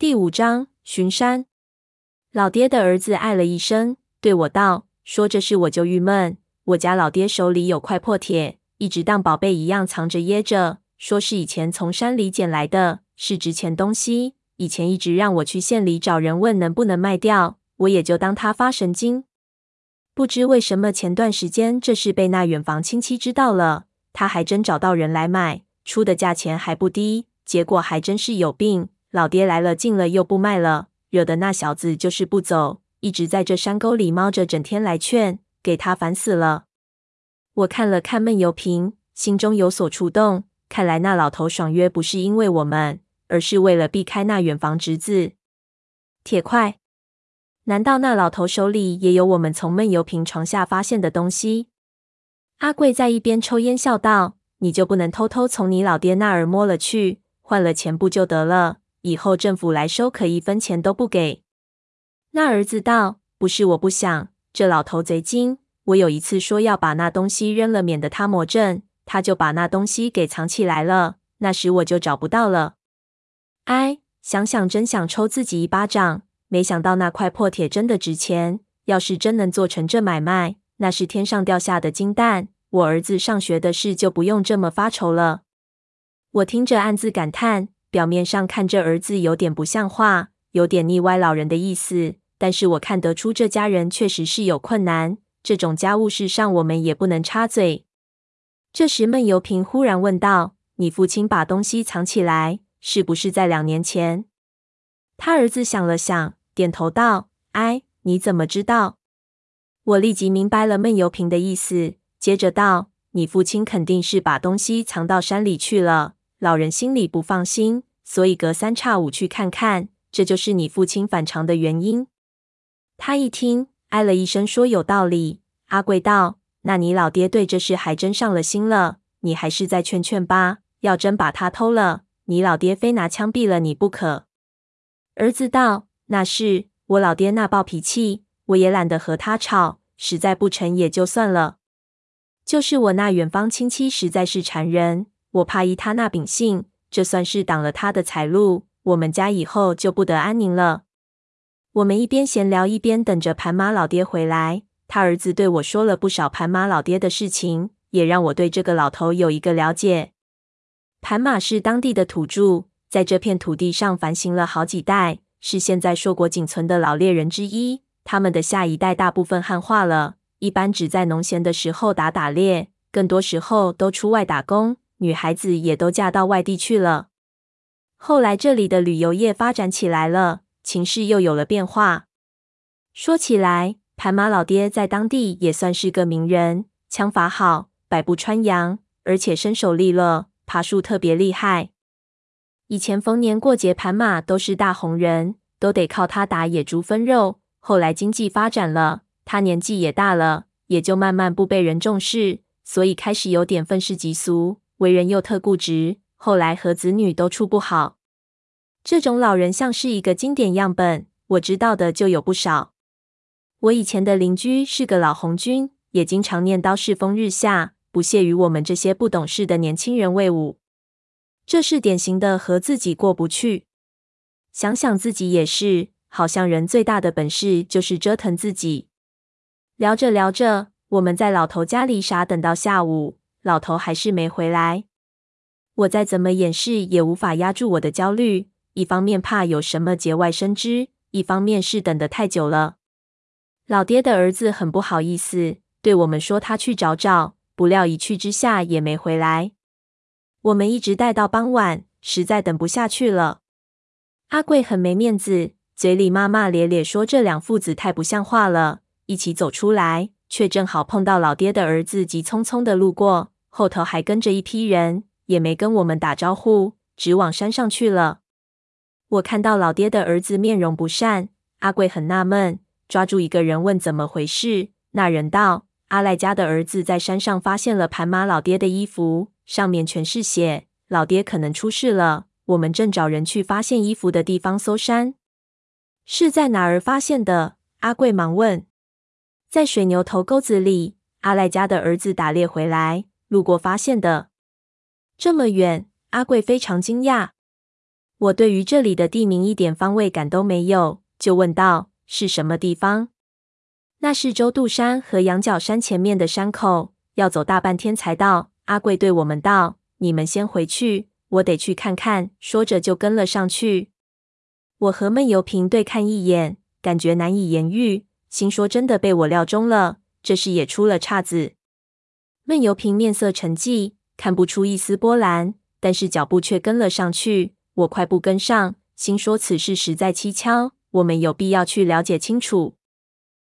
第五章巡山。老爹的儿子唉了一声，对我道：“说这事我就郁闷。我家老爹手里有块破铁，一直当宝贝一样藏着掖着，说是以前从山里捡来的，是值钱东西。以前一直让我去县里找人问能不能卖掉，我也就当他发神经。不知为什么前段时间这事被那远房亲戚知道了，他还真找到人来买，出的价钱还不低，结果还真是有病。”老爹来了，进了又不卖了，惹得那小子就是不走，一直在这山沟里猫着，整天来劝，给他烦死了。我看了看闷油瓶，心中有所触动。看来那老头爽约不是因为我们，而是为了避开那远房侄子。铁块？难道那老头手里也有我们从闷油瓶床下发现的东西？阿贵在一边抽烟笑道：“你就不能偷偷从你老爹那儿摸了去，换了钱不就得了？”以后政府来收，可一分钱都不给。那儿子道：“不是我不想，这老头贼精。我有一次说要把那东西扔了，免得他魔怔，他就把那东西给藏起来了。那时我就找不到了。哎，想想真想抽自己一巴掌。没想到那块破铁真的值钱，要是真能做成这买卖，那是天上掉下的金蛋。我儿子上学的事就不用这么发愁了。”我听着暗自感叹。表面上看这儿子有点不像话，有点腻歪老人的意思，但是我看得出这家人确实是有困难。这种家务事上，我们也不能插嘴。这时，闷油瓶忽然问道：“你父亲把东西藏起来，是不是在两年前？”他儿子想了想，点头道：“哎，你怎么知道？”我立即明白了闷油瓶的意思，接着道：“你父亲肯定是把东西藏到山里去了。”老人心里不放心，所以隔三差五去看看，这就是你父亲反常的原因。他一听，哎了一声，说：“有道理。”阿贵道：“那你老爹对这事还真上了心了，你还是再劝劝吧。要真把他偷了，你老爹非拿枪毙了你不可。”儿子道：“那是我老爹那暴脾气，我也懒得和他吵，实在不成也就算了。就是我那远方亲戚实在是缠人。”我怕依他那秉性，这算是挡了他的财路，我们家以后就不得安宁了。我们一边闲聊，一边等着盘马老爹回来。他儿子对我说了不少盘马老爹的事情，也让我对这个老头有一个了解。盘马是当地的土著，在这片土地上繁行了好几代，是现在硕果仅存的老猎人之一。他们的下一代大部分汉化了，一般只在农闲的时候打打猎，更多时候都出外打工。女孩子也都嫁到外地去了。后来这里的旅游业发展起来了，情势又有了变化。说起来，盘马老爹在当地也算是个名人，枪法好，百步穿杨，而且身手利落，爬树特别厉害。以前逢年过节，盘马都是大红人，都得靠他打野猪分肉。后来经济发展了，他年纪也大了，也就慢慢不被人重视，所以开始有点愤世嫉俗。为人又特固执，后来和子女都处不好。这种老人像是一个经典样本，我知道的就有不少。我以前的邻居是个老红军，也经常念叨世风日下，不屑与我们这些不懂事的年轻人为伍。这是典型的和自己过不去。想想自己也是，好像人最大的本事就是折腾自己。聊着聊着，我们在老头家里傻等到下午。老头还是没回来，我再怎么掩饰也无法压住我的焦虑。一方面怕有什么节外生枝，一方面是等得太久了。老爹的儿子很不好意思，对我们说他去找找，不料一去之下也没回来。我们一直待到傍晚，实在等不下去了。阿贵很没面子，嘴里骂骂咧咧说这两父子太不像话了，一起走出来。却正好碰到老爹的儿子急匆匆的路过，后头还跟着一批人，也没跟我们打招呼，直往山上去了。我看到老爹的儿子面容不善，阿贵很纳闷，抓住一个人问怎么回事。那人道：阿赖家的儿子在山上发现了盘马老爹的衣服，上面全是血，老爹可能出事了。我们正找人去发现衣服的地方搜山。是在哪儿发现的？阿贵忙问。在水牛头沟子里，阿赖家的儿子打猎回来，路过发现的。这么远，阿贵非常惊讶。我对于这里的地名一点方位感都没有，就问道：“是什么地方？”那是周渡山和羊角山前面的山口，要走大半天才到。阿贵对我们道：“你们先回去，我得去看看。”说着就跟了上去。我和闷油瓶对看一眼，感觉难以言喻，心说真的被我料中了，这事也出了岔子。闷油瓶面色沉寂，看不出一丝波澜，但是脚步却跟了上去。我快步跟上，心说此事实在蹊跷，我们有必要去了解清楚。